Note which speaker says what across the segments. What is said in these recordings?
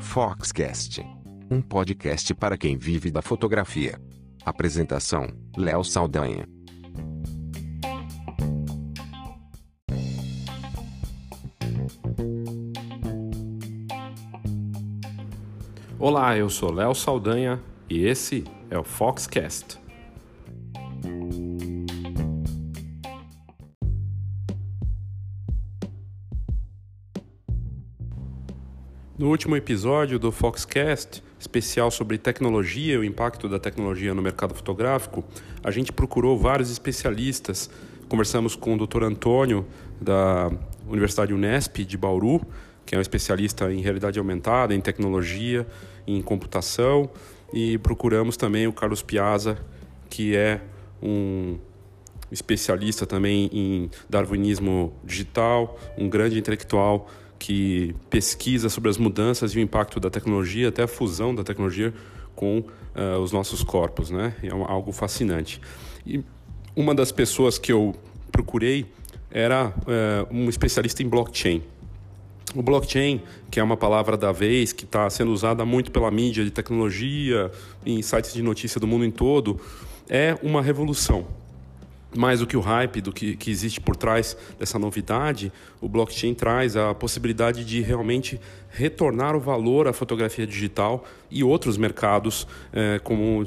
Speaker 1: Foxcast, um podcast para quem vive da fotografia. Apresentação: Léo Saldanha.
Speaker 2: Olá, eu sou Léo Saldanha e esse é o Foxcast. No último episódio do Foxcast, especial sobre tecnologia e o impacto da tecnologia no mercado fotográfico, a gente procurou vários especialistas. Conversamos com o Dr. Antônio, da Universidade Unesp de Bauru, que é um especialista em realidade aumentada, em tecnologia, em computação, e procuramos também o Carlos Piazza, que é um especialista também em darwinismo digital, um grande intelectual que pesquisa sobre as mudanças e o impacto da tecnologia, até a fusão da tecnologia com uh, os nossos corpos, né? É algo fascinante. E uma das pessoas que eu procurei era uh, um especialista em blockchain. O blockchain, que é uma palavra da vez, que está sendo usada muito pela mídia de tecnologia, em sites de notícia do mundo em todo, é uma revolução mais do que o hype do que, que existe por trás dessa novidade, o blockchain traz a possibilidade de realmente retornar o valor à fotografia digital e outros mercados é, como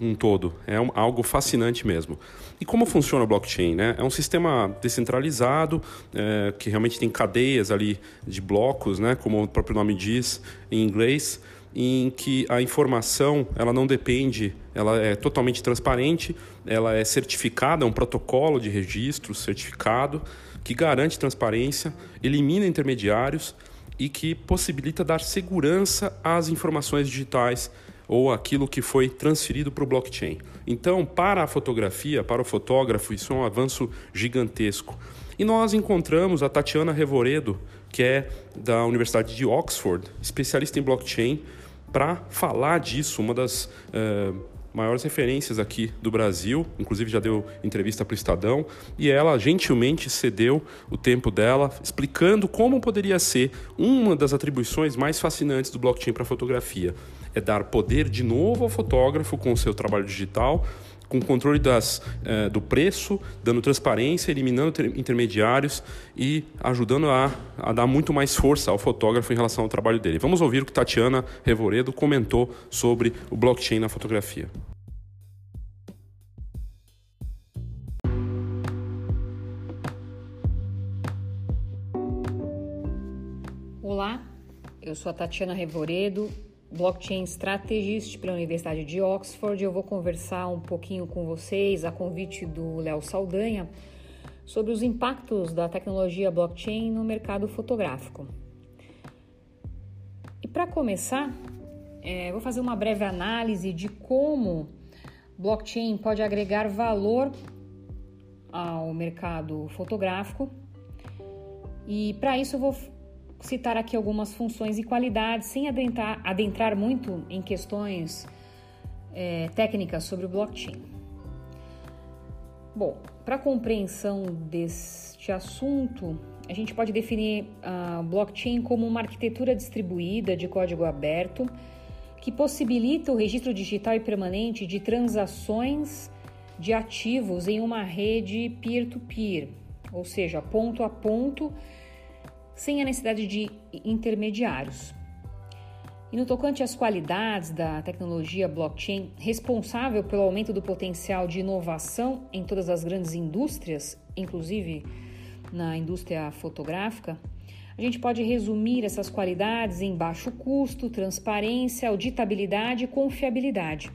Speaker 2: um todo. É um, algo fascinante mesmo. E como funciona o blockchain? Né? É um sistema descentralizado é, que realmente tem cadeias ali de blocos, né? como o próprio nome diz em inglês em que a informação ela não depende, ela é totalmente transparente, ela é certificada, é um protocolo de registro certificado que garante transparência, elimina intermediários e que possibilita dar segurança às informações digitais ou aquilo que foi transferido para o blockchain. Então, para a fotografia, para o fotógrafo, isso é um avanço gigantesco. E nós encontramos a Tatiana Revoredo, que é da Universidade de Oxford, especialista em blockchain, para falar disso, uma das uh, maiores referências aqui do Brasil, inclusive já deu entrevista para o Estadão, e ela gentilmente cedeu o tempo dela, explicando como poderia ser uma das atribuições mais fascinantes do blockchain para fotografia. É dar poder de novo ao fotógrafo com o seu trabalho digital com controle das, eh, do preço, dando transparência, eliminando intermediários e ajudando a, a dar muito mais força ao fotógrafo em relação ao trabalho dele. Vamos ouvir o que Tatiana Revoredo comentou sobre o blockchain na fotografia.
Speaker 3: Olá, eu sou a Tatiana Revoredo, Blockchain Strategist pela Universidade de Oxford. Eu vou conversar um pouquinho com vocês, a convite do Léo Saldanha, sobre os impactos da tecnologia blockchain no mercado fotográfico. E para começar, é, vou fazer uma breve análise de como blockchain pode agregar valor ao mercado fotográfico. E para isso eu vou citar aqui algumas funções e qualidades, sem adentrar, adentrar muito em questões é, técnicas sobre o blockchain. Bom, para compreensão deste assunto, a gente pode definir a blockchain como uma arquitetura distribuída de código aberto que possibilita o registro digital e permanente de transações de ativos em uma rede peer-to-peer, -peer, ou seja, ponto a ponto sem a necessidade de intermediários. E no tocante às qualidades da tecnologia blockchain, responsável pelo aumento do potencial de inovação em todas as grandes indústrias, inclusive na indústria fotográfica, a gente pode resumir essas qualidades em baixo custo, transparência, auditabilidade e confiabilidade.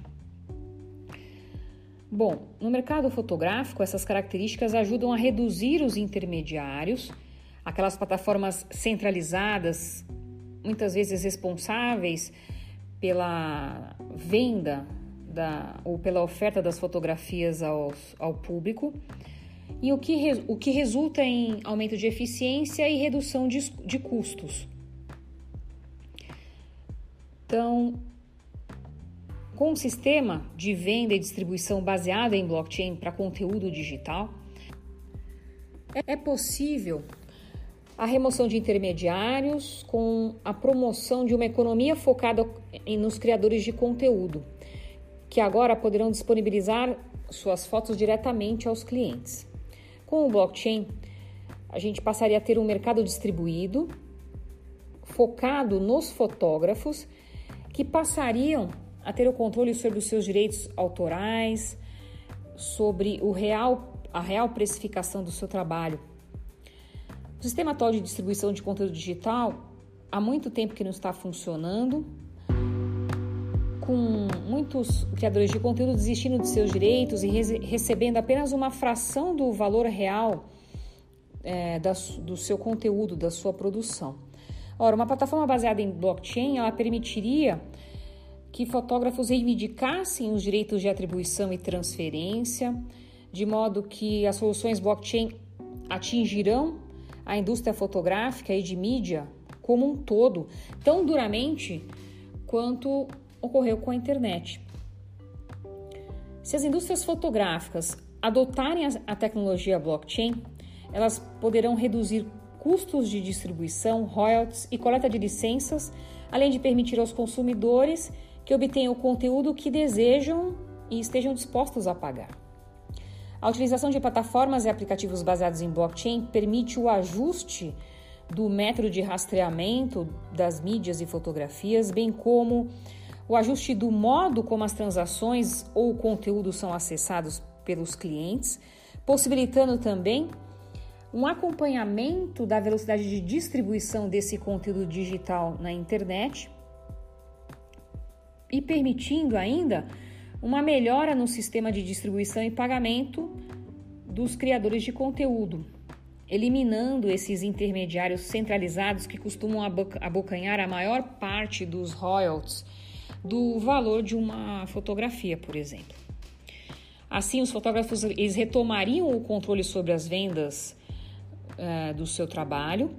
Speaker 3: Bom, no mercado fotográfico, essas características ajudam a reduzir os intermediários aquelas plataformas centralizadas, muitas vezes responsáveis pela venda da, ou pela oferta das fotografias aos, ao público, e o que, o que resulta em aumento de eficiência e redução de, de custos. Então, com um sistema de venda e distribuição baseado em blockchain para conteúdo digital, é possível a remoção de intermediários com a promoção de uma economia focada nos criadores de conteúdo, que agora poderão disponibilizar suas fotos diretamente aos clientes. Com o blockchain, a gente passaria a ter um mercado distribuído, focado nos fotógrafos, que passariam a ter o controle sobre os seus direitos autorais, sobre o real, a real precificação do seu trabalho o sistema atual de distribuição de conteúdo digital há muito tempo que não está funcionando, com muitos criadores de conteúdo desistindo de seus direitos e recebendo apenas uma fração do valor real é, da, do seu conteúdo, da sua produção. Ora, uma plataforma baseada em blockchain, ela permitiria que fotógrafos reivindicassem os direitos de atribuição e transferência, de modo que as soluções blockchain atingirão a indústria fotográfica e de mídia como um todo tão duramente quanto ocorreu com a internet. Se as indústrias fotográficas adotarem a tecnologia blockchain, elas poderão reduzir custos de distribuição, royalties e coleta de licenças, além de permitir aos consumidores que obtenham o conteúdo que desejam e estejam dispostos a pagar. A utilização de plataformas e aplicativos baseados em blockchain permite o ajuste do método de rastreamento das mídias e fotografias, bem como o ajuste do modo como as transações ou o conteúdo são acessados pelos clientes, possibilitando também um acompanhamento da velocidade de distribuição desse conteúdo digital na internet e permitindo ainda uma melhora no sistema de distribuição e pagamento dos criadores de conteúdo, eliminando esses intermediários centralizados que costumam abocanhar a maior parte dos royalties do valor de uma fotografia, por exemplo. Assim, os fotógrafos eles retomariam o controle sobre as vendas uh, do seu trabalho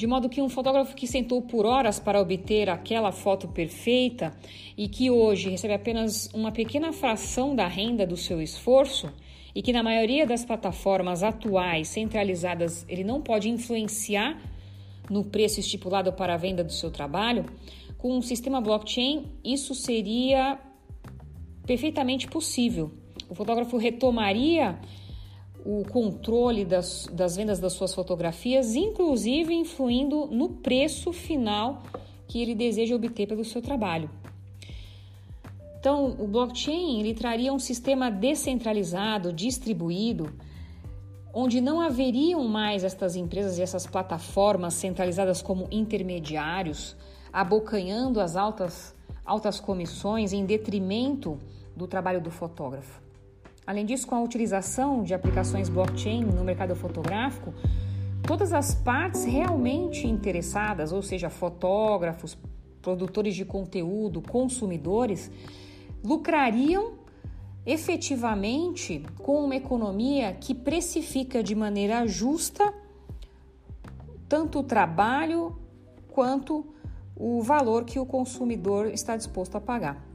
Speaker 3: de modo que um fotógrafo que sentou por horas para obter aquela foto perfeita e que hoje recebe apenas uma pequena fração da renda do seu esforço, e que na maioria das plataformas atuais centralizadas ele não pode influenciar no preço estipulado para a venda do seu trabalho, com um sistema blockchain isso seria perfeitamente possível. O fotógrafo retomaria o controle das, das vendas das suas fotografias, inclusive influindo no preço final que ele deseja obter pelo seu trabalho. Então, o blockchain ele traria um sistema descentralizado, distribuído, onde não haveriam mais estas empresas e essas plataformas centralizadas como intermediários, abocanhando as altas, altas comissões em detrimento do trabalho do fotógrafo. Além disso, com a utilização de aplicações blockchain no mercado fotográfico, todas as partes realmente interessadas, ou seja, fotógrafos, produtores de conteúdo, consumidores, lucrariam efetivamente com uma economia que precifica de maneira justa tanto o trabalho quanto o valor que o consumidor está disposto a pagar.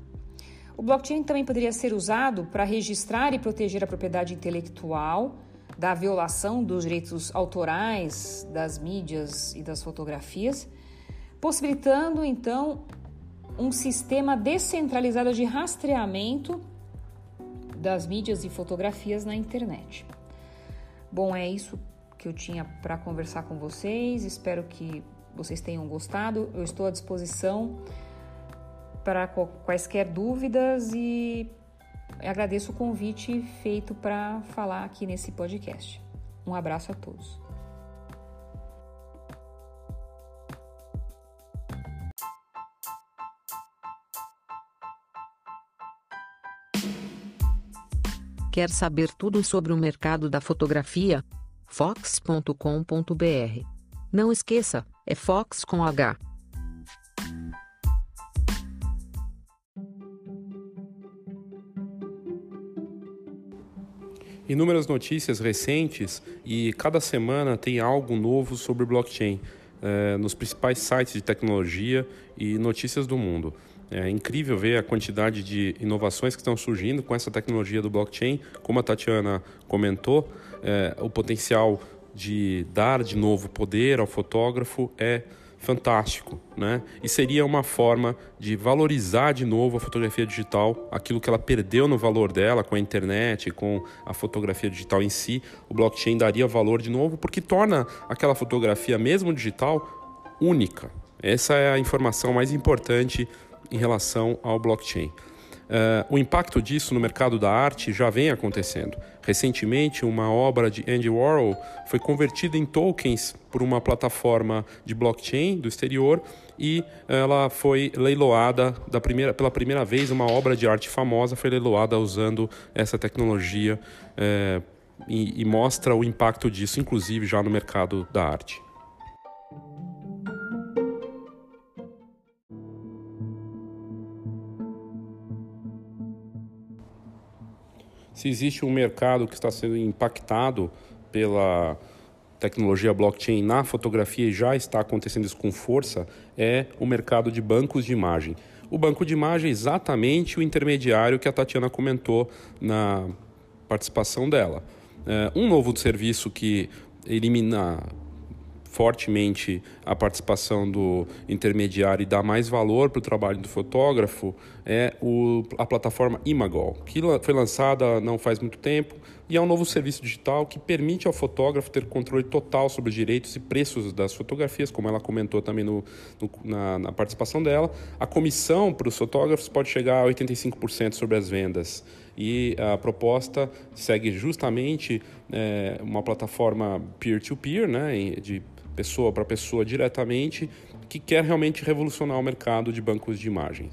Speaker 3: O blockchain também poderia ser usado para registrar e proteger a propriedade intelectual da violação dos direitos autorais das mídias e das fotografias, possibilitando então um sistema descentralizado de rastreamento das mídias e fotografias na internet. Bom, é isso que eu tinha para conversar com vocês. Espero que vocês tenham gostado. Eu estou à disposição para quaisquer dúvidas e agradeço o convite feito para falar aqui nesse podcast. Um abraço a todos.
Speaker 4: Quer saber tudo sobre o mercado da fotografia? Fox.com.br. Não esqueça, é Fox com H.
Speaker 2: inúmeras notícias recentes e cada semana tem algo novo sobre blockchain é, nos principais sites de tecnologia e notícias do mundo. É incrível ver a quantidade de inovações que estão surgindo com essa tecnologia do blockchain. Como a Tatiana comentou, é, o potencial de dar de novo poder ao fotógrafo é fantástico, né? E seria uma forma de valorizar de novo a fotografia digital, aquilo que ela perdeu no valor dela com a internet, com a fotografia digital em si, o blockchain daria valor de novo porque torna aquela fotografia mesmo digital única. Essa é a informação mais importante em relação ao blockchain. Uh, o impacto disso no mercado da arte já vem acontecendo. Recentemente, uma obra de Andy Warhol foi convertida em tokens por uma plataforma de blockchain do exterior e ela foi leiloada da primeira, pela primeira vez. Uma obra de arte famosa foi leiloada usando essa tecnologia uh, e, e mostra o impacto disso, inclusive já no mercado da arte. Se existe um mercado que está sendo impactado pela tecnologia blockchain na fotografia e já está acontecendo isso com força, é o mercado de bancos de imagem. O banco de imagem é exatamente o intermediário que a Tatiana comentou na participação dela. É um novo serviço que elimina fortemente a participação do intermediário e dá mais valor para o trabalho do fotógrafo é o, a plataforma Imagol, que foi lançada não faz muito tempo e é um novo serviço digital que permite ao fotógrafo ter controle total sobre os direitos e preços das fotografias, como ela comentou também no, no na, na participação dela. A comissão para os fotógrafos pode chegar a 85% sobre as vendas e a proposta segue justamente é, uma plataforma peer-to-peer, -peer, né, de pessoa para pessoa diretamente, que quer realmente revolucionar o mercado de bancos de imagens.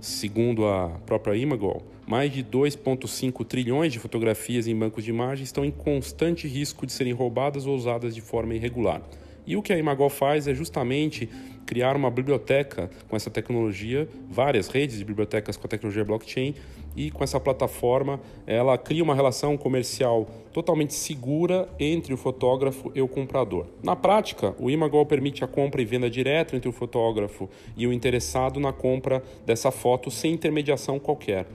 Speaker 2: Segundo a própria Imagol, mais de 2,5 trilhões de fotografias em bancos de imagens estão em constante risco de serem roubadas ou usadas de forma irregular. E o que a Imagol faz é justamente criar uma biblioteca com essa tecnologia, várias redes de bibliotecas com a tecnologia blockchain, e com essa plataforma ela cria uma relação comercial totalmente segura entre o fotógrafo e o comprador. Na prática, o Imagol permite a compra e venda direta entre o fotógrafo e o interessado na compra dessa foto sem intermediação qualquer.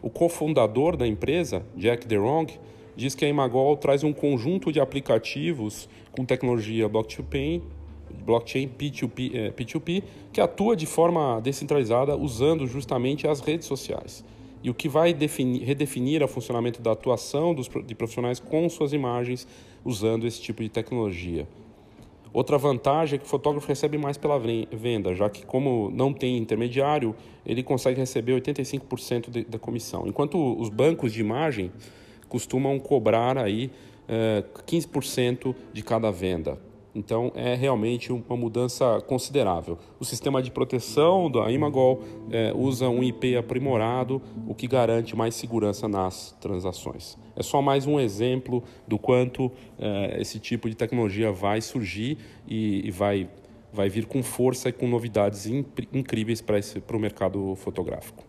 Speaker 2: O cofundador da empresa, Jack DeRong, diz que a Imagol traz um conjunto de aplicativos com tecnologia blockchain, blockchain P2P, é, P2P que atua de forma descentralizada usando justamente as redes sociais e o que vai definir, redefinir o funcionamento da atuação dos, de profissionais com suas imagens usando esse tipo de tecnologia. Outra vantagem é que o fotógrafo recebe mais pela venda, já que, como não tem intermediário, ele consegue receber 85% de, da comissão, enquanto os bancos de imagem costumam cobrar aí eh, 15% de cada venda. Então é realmente uma mudança considerável. O sistema de proteção da Imagol é, usa um IP aprimorado, o que garante mais segurança nas transações. É só mais um exemplo do quanto é, esse tipo de tecnologia vai surgir e, e vai, vai vir com força e com novidades incríveis para o mercado fotográfico.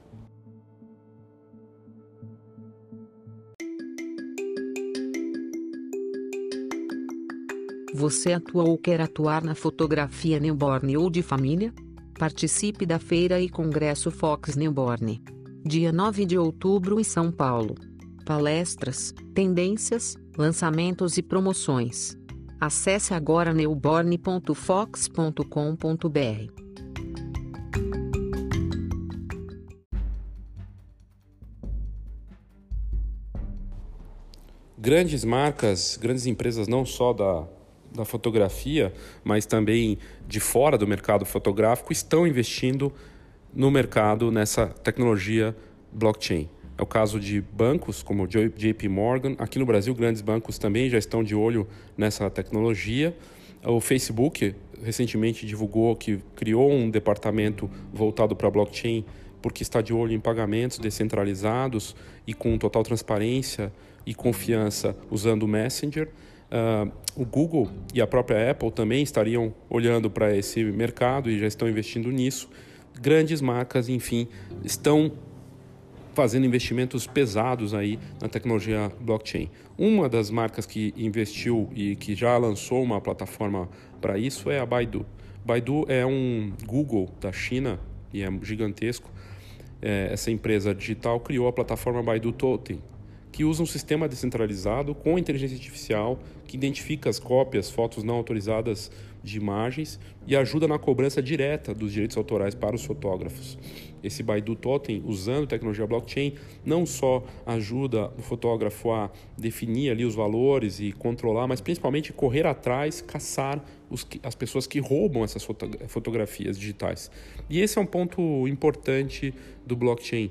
Speaker 4: Você atua ou quer atuar na fotografia newborn ou de família? Participe da Feira e Congresso Fox Newborn. Dia 9 de outubro em São Paulo. Palestras, tendências, lançamentos e promoções. Acesse agora newborn.fox.com.br.
Speaker 2: Grandes marcas, grandes empresas, não só da da fotografia, mas também de fora do mercado fotográfico, estão investindo no mercado nessa tecnologia blockchain. É o caso de bancos como JP Morgan. Aqui no Brasil, grandes bancos também já estão de olho nessa tecnologia. O Facebook recentemente divulgou que criou um departamento voltado para blockchain porque está de olho em pagamentos descentralizados e com total transparência e confiança usando o Messenger. Uh, o Google e a própria Apple também estariam olhando para esse mercado e já estão investindo nisso. Grandes marcas, enfim, estão fazendo investimentos pesados aí na tecnologia blockchain. Uma das marcas que investiu e que já lançou uma plataforma para isso é a Baidu. Baidu é um Google da China e é gigantesco. É, essa empresa digital criou a plataforma Baidu Totem, que usa um sistema descentralizado com inteligência artificial que identifica as cópias, fotos não autorizadas de imagens e ajuda na cobrança direta dos direitos autorais para os fotógrafos. Esse Baidu Totem, usando tecnologia blockchain, não só ajuda o fotógrafo a definir ali os valores e controlar, mas principalmente correr atrás, caçar os, as pessoas que roubam essas fotografias digitais. E esse é um ponto importante do blockchain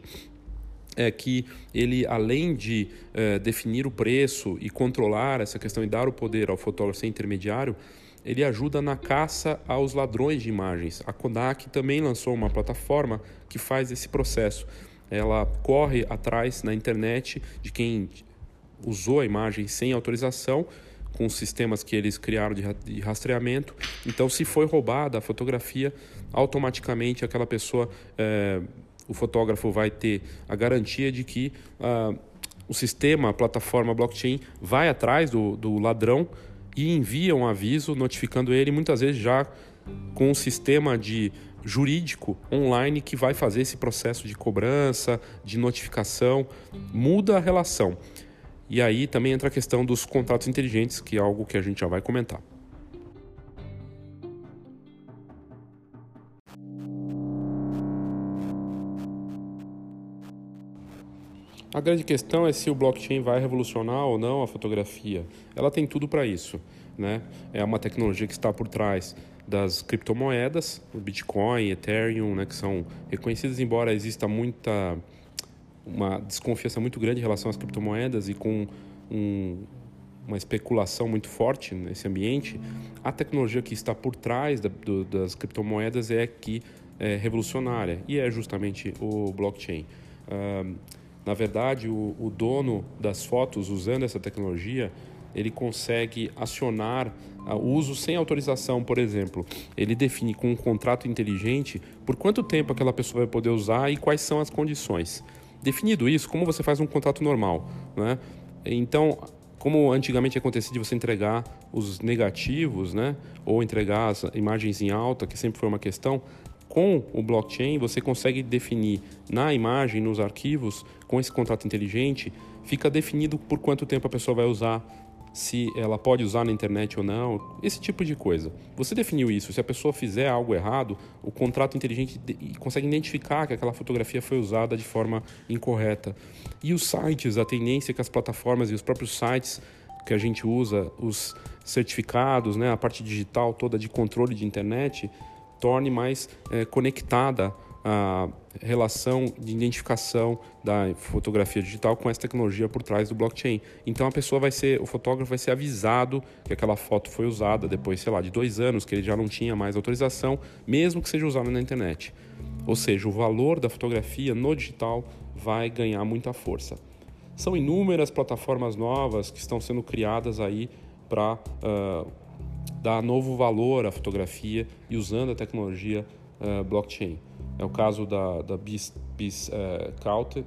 Speaker 2: é que ele, além de é, definir o preço e controlar essa questão e dar o poder ao fotógrafo ser intermediário, ele ajuda na caça aos ladrões de imagens. A Kodak também lançou uma plataforma que faz esse processo. Ela corre atrás na internet de quem usou a imagem sem autorização, com os sistemas que eles criaram de rastreamento. Então, se foi roubada a fotografia, automaticamente aquela pessoa é, o fotógrafo vai ter a garantia de que uh, o sistema, a plataforma blockchain, vai atrás do, do ladrão e envia um aviso notificando ele, muitas vezes já com um sistema de jurídico online que vai fazer esse processo de cobrança, de notificação, muda a relação. E aí também entra a questão dos contratos inteligentes, que é algo que a gente já vai comentar. A grande questão é se o blockchain vai revolucionar ou não a fotografia. Ela tem tudo para isso. Né? É uma tecnologia que está por trás das criptomoedas, Bitcoin, Ethereum, né, que são reconhecidas, embora exista muita uma desconfiança muito grande em relação às criptomoedas e com um, uma especulação muito forte nesse ambiente, a tecnologia que está por trás da, do, das criptomoedas é que é revolucionária e é justamente o blockchain. Uh, na verdade, o, o dono das fotos, usando essa tecnologia, ele consegue acionar o uso sem autorização, por exemplo. Ele define com um contrato inteligente por quanto tempo aquela pessoa vai poder usar e quais são as condições. Definido isso, como você faz um contrato normal, né? Então, como antigamente acontecia de você entregar os negativos, né, ou entregar as imagens em alta, que sempre foi uma questão, com o blockchain, você consegue definir na imagem, nos arquivos, com esse contrato inteligente, fica definido por quanto tempo a pessoa vai usar, se ela pode usar na internet ou não, esse tipo de coisa. Você definiu isso, se a pessoa fizer algo errado, o contrato inteligente consegue identificar que aquela fotografia foi usada de forma incorreta. E os sites, a tendência é que as plataformas e os próprios sites que a gente usa, os certificados, né, a parte digital toda de controle de internet, torne mais é, conectada a relação de identificação da fotografia digital com essa tecnologia por trás do blockchain. Então a pessoa vai ser, o fotógrafo vai ser avisado que aquela foto foi usada depois, sei lá, de dois anos, que ele já não tinha mais autorização, mesmo que seja usada na internet. Ou seja, o valor da fotografia no digital vai ganhar muita força. São inúmeras plataformas novas que estão sendo criadas aí para uh, dar novo valor à fotografia e usando a tecnologia uh, blockchain. É o caso da, da Biscouted,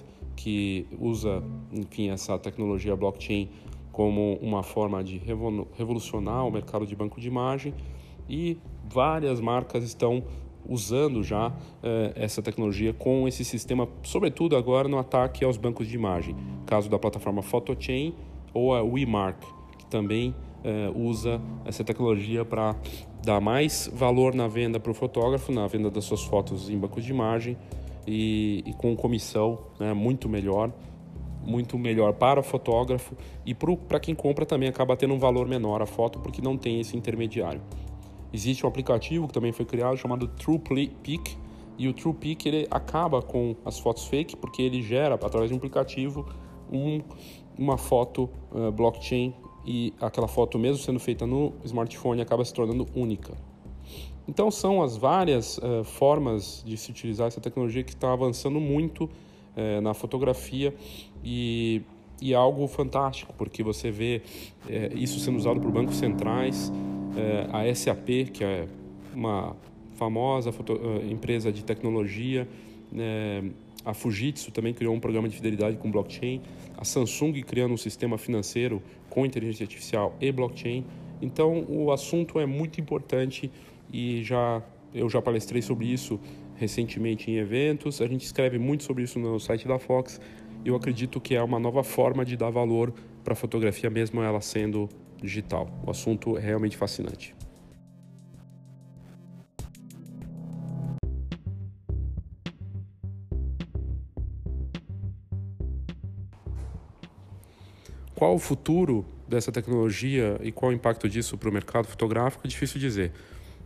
Speaker 2: uh, que usa, enfim, essa tecnologia blockchain como uma forma de revolucionar o mercado de banco de imagem e várias marcas estão usando já eh, essa tecnologia com esse sistema, sobretudo agora no ataque aos bancos de imagem. Caso da plataforma Photochain ou a WeMark, que também eh, usa essa tecnologia para dar mais valor na venda para o fotógrafo, na venda das suas fotos em bancos de imagem e, e com comissão né, muito melhor, muito melhor para o fotógrafo e para quem compra também acaba tendo um valor menor a foto porque não tem esse intermediário. Existe um aplicativo que também foi criado chamado TruePic e o TruePic ele acaba com as fotos fake porque ele gera através de um aplicativo um, uma foto uh, blockchain e aquela foto, mesmo sendo feita no smartphone, acaba se tornando única. Então, são as várias uh, formas de se utilizar essa tecnologia que está avançando muito uh, na fotografia e, e é algo fantástico, porque você vê uh, isso sendo usado por bancos centrais, a SAP, que é uma famosa empresa de tecnologia, a Fujitsu também criou um programa de fidelidade com blockchain. A Samsung criando um sistema financeiro com inteligência artificial e blockchain. Então, o assunto é muito importante e já eu já palestrei sobre isso recentemente em eventos. A gente escreve muito sobre isso no site da Fox Eu acredito que é uma nova forma de dar valor para a fotografia, mesmo ela sendo digital. O assunto é realmente fascinante. Qual o futuro dessa tecnologia e qual o impacto disso para o mercado fotográfico é difícil dizer.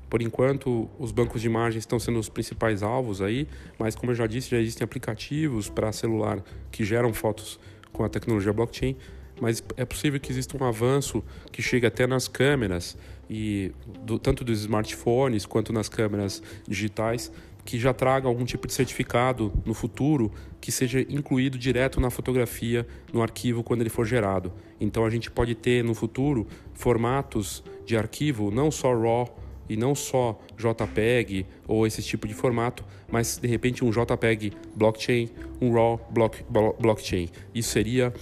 Speaker 2: Por enquanto, os bancos de imagens estão sendo os principais alvos aí, mas como eu já disse, já existem aplicativos para celular que geram fotos com a tecnologia blockchain, mas é possível que exista um avanço que chegue até nas câmeras e do, tanto dos smartphones quanto nas câmeras digitais que já traga algum tipo de certificado no futuro que seja incluído direto na fotografia, no arquivo, quando ele for gerado. Então a gente pode ter no futuro formatos de arquivo, não só RAW e não só JPEG ou esse tipo de formato, mas de repente um JPEG blockchain, um RAW block, blockchain. Isso seria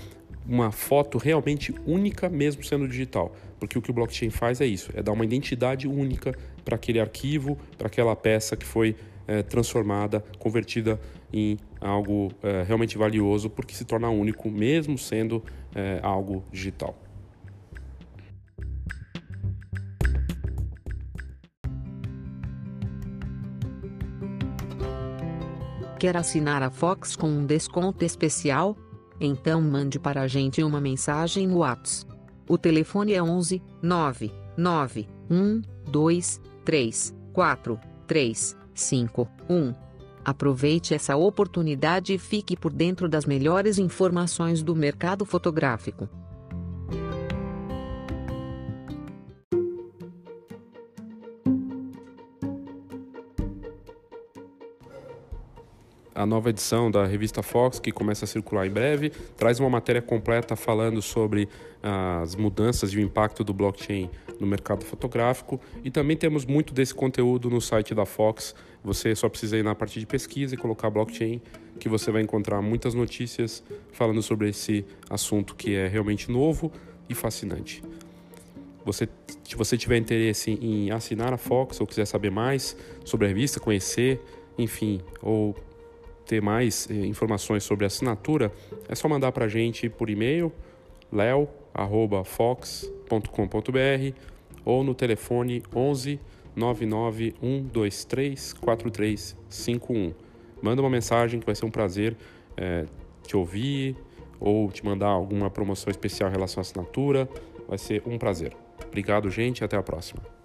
Speaker 2: uma foto realmente única, mesmo sendo digital. Porque o que o blockchain faz é isso: é dar uma identidade única para aquele arquivo, para aquela peça que foi é, transformada, convertida em algo é, realmente valioso, porque se torna único, mesmo sendo é, algo digital.
Speaker 4: Quer assinar a Fox com um desconto especial? Então mande para a gente uma mensagem no WhatsApp. O telefone é 11 9 9 1 2 3 4 3 5, 1. Aproveite essa oportunidade e fique por dentro das melhores informações do mercado fotográfico.
Speaker 2: a nova edição da revista Fox, que começa a circular em breve, traz uma matéria completa falando sobre as mudanças e o impacto do blockchain no mercado fotográfico. E também temos muito desse conteúdo no site da Fox. Você só precisa ir na parte de pesquisa e colocar blockchain, que você vai encontrar muitas notícias falando sobre esse assunto que é realmente novo e fascinante. Você, se você tiver interesse em assinar a Fox ou quiser saber mais sobre a revista, conhecer, enfim, ou ter mais eh, informações sobre a assinatura, é só mandar para a gente por e-mail leo@fox.com.br ou no telefone 11 99 123 4351. Manda uma mensagem que vai ser um prazer é, te ouvir ou te mandar alguma promoção especial em relação à assinatura. Vai ser um prazer. Obrigado, gente, até a próxima.